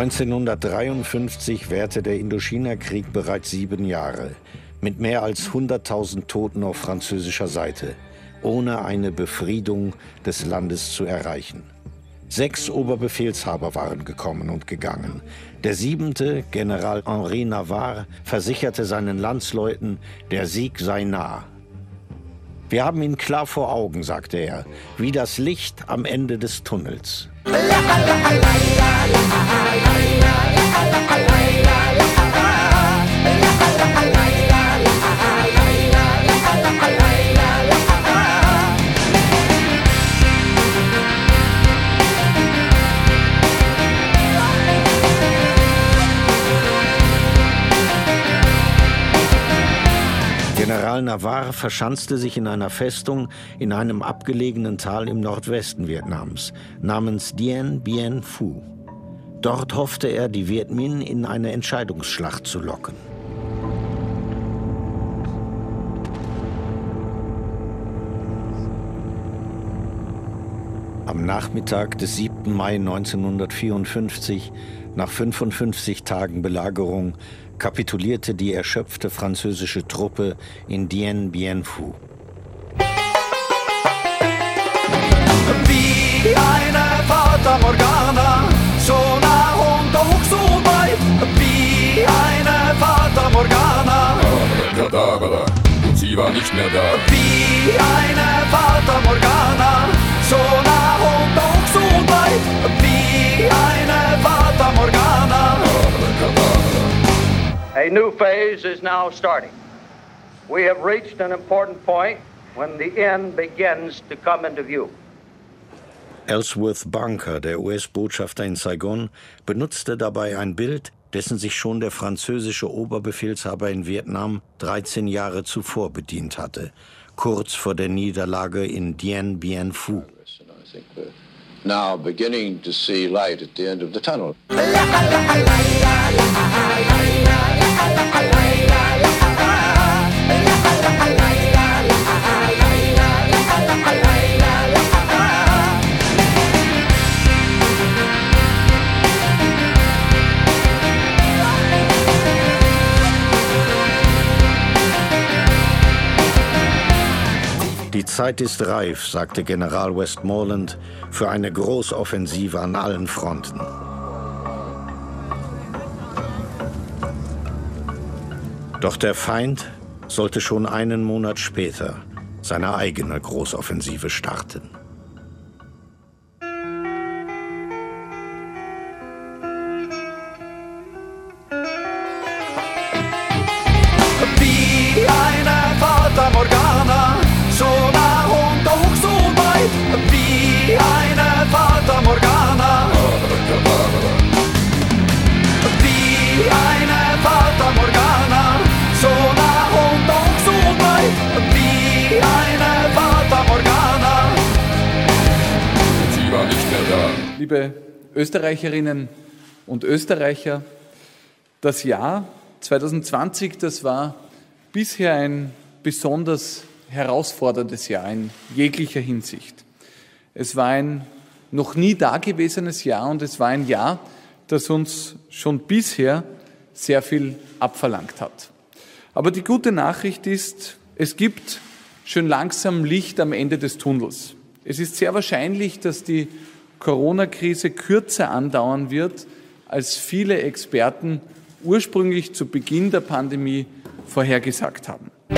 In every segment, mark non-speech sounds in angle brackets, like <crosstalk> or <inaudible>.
1953 währte der Indochina-Krieg bereits sieben Jahre, mit mehr als 100.000 Toten auf französischer Seite, ohne eine Befriedung des Landes zu erreichen. Sechs Oberbefehlshaber waren gekommen und gegangen. Der siebente, General Henri Navarre, versicherte seinen Landsleuten, der Sieg sei nah. Wir haben ihn klar vor Augen, sagte er, wie das Licht am Ende des Tunnels. General Navarre verschanzte sich in einer Festung in einem abgelegenen Tal im Nordwesten Vietnams namens Dien Bien Phu. Dort hoffte er, die Viet Minh in eine Entscheidungsschlacht zu locken. Am Nachmittag des 7. Mai 1954, nach 55 Tagen Belagerung, kapitulierte die erschöpfte französische Truppe in Dien Bien Phu. Wie eine Fata Morgana, so nah und doch so weit. Wie eine Fata Morgana. Kadabra, und sie war nicht mehr da. Wie A new phase is now starting. We have reached an important point when the end begins to come into view. Ellsworth Bunker, der US-Botschafter in Saigon, benutzte dabei ein Bild, dessen sich schon der französische Oberbefehlshaber in Vietnam 13 Jahre zuvor bedient hatte, kurz vor der Niederlage in Dien Bien Phu. Now beginning to see light at the end of the tunnel. <laughs> Die Zeit ist reif, sagte General Westmoreland, für eine Großoffensive an allen Fronten. Doch der Feind sollte schon einen Monat später seine eigene Großoffensive starten. Liebe Österreicherinnen und Österreicher, das Jahr 2020, das war bisher ein besonders herausforderndes Jahr in jeglicher Hinsicht. Es war ein noch nie dagewesenes Jahr und es war ein Jahr, das uns schon bisher sehr viel abverlangt hat. Aber die gute Nachricht ist, es gibt schon langsam Licht am Ende des Tunnels. Es ist sehr wahrscheinlich, dass die Corona-Krise kürzer andauern wird, als viele Experten ursprünglich zu Beginn der Pandemie vorhergesagt haben. Wie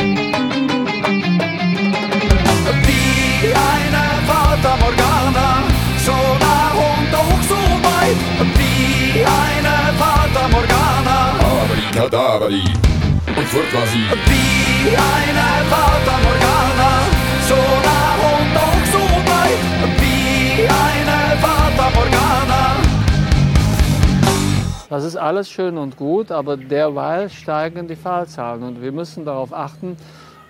eine Fata Morgana, so nah und doch so weit. Wie eine Fata Morgana. Abracadabri. Und fort war sie. Wie eine Das ist alles schön und gut, aber derweil steigen die Fallzahlen und wir müssen darauf achten,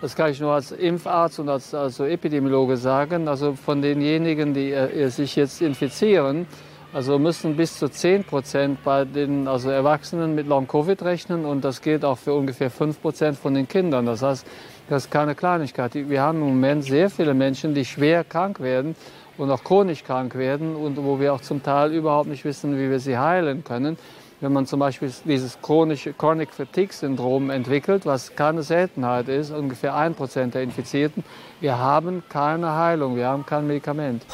das kann ich nur als Impfarzt und als also Epidemiologe sagen, also von denjenigen, die äh, sich jetzt infizieren, also müssen bis zu 10 Prozent bei den also Erwachsenen mit Long-Covid rechnen und das gilt auch für ungefähr 5 Prozent von den Kindern. Das heißt, das ist keine Kleinigkeit. Wir haben im Moment sehr viele Menschen, die schwer krank werden und auch chronisch krank werden und wo wir auch zum Teil überhaupt nicht wissen, wie wir sie heilen können. Wenn man zum Beispiel dieses chronische Chronic Fatigue Syndrom entwickelt, was keine Seltenheit ist, ungefähr ein Prozent der Infizierten, wir haben keine Heilung, wir haben kein Medikament.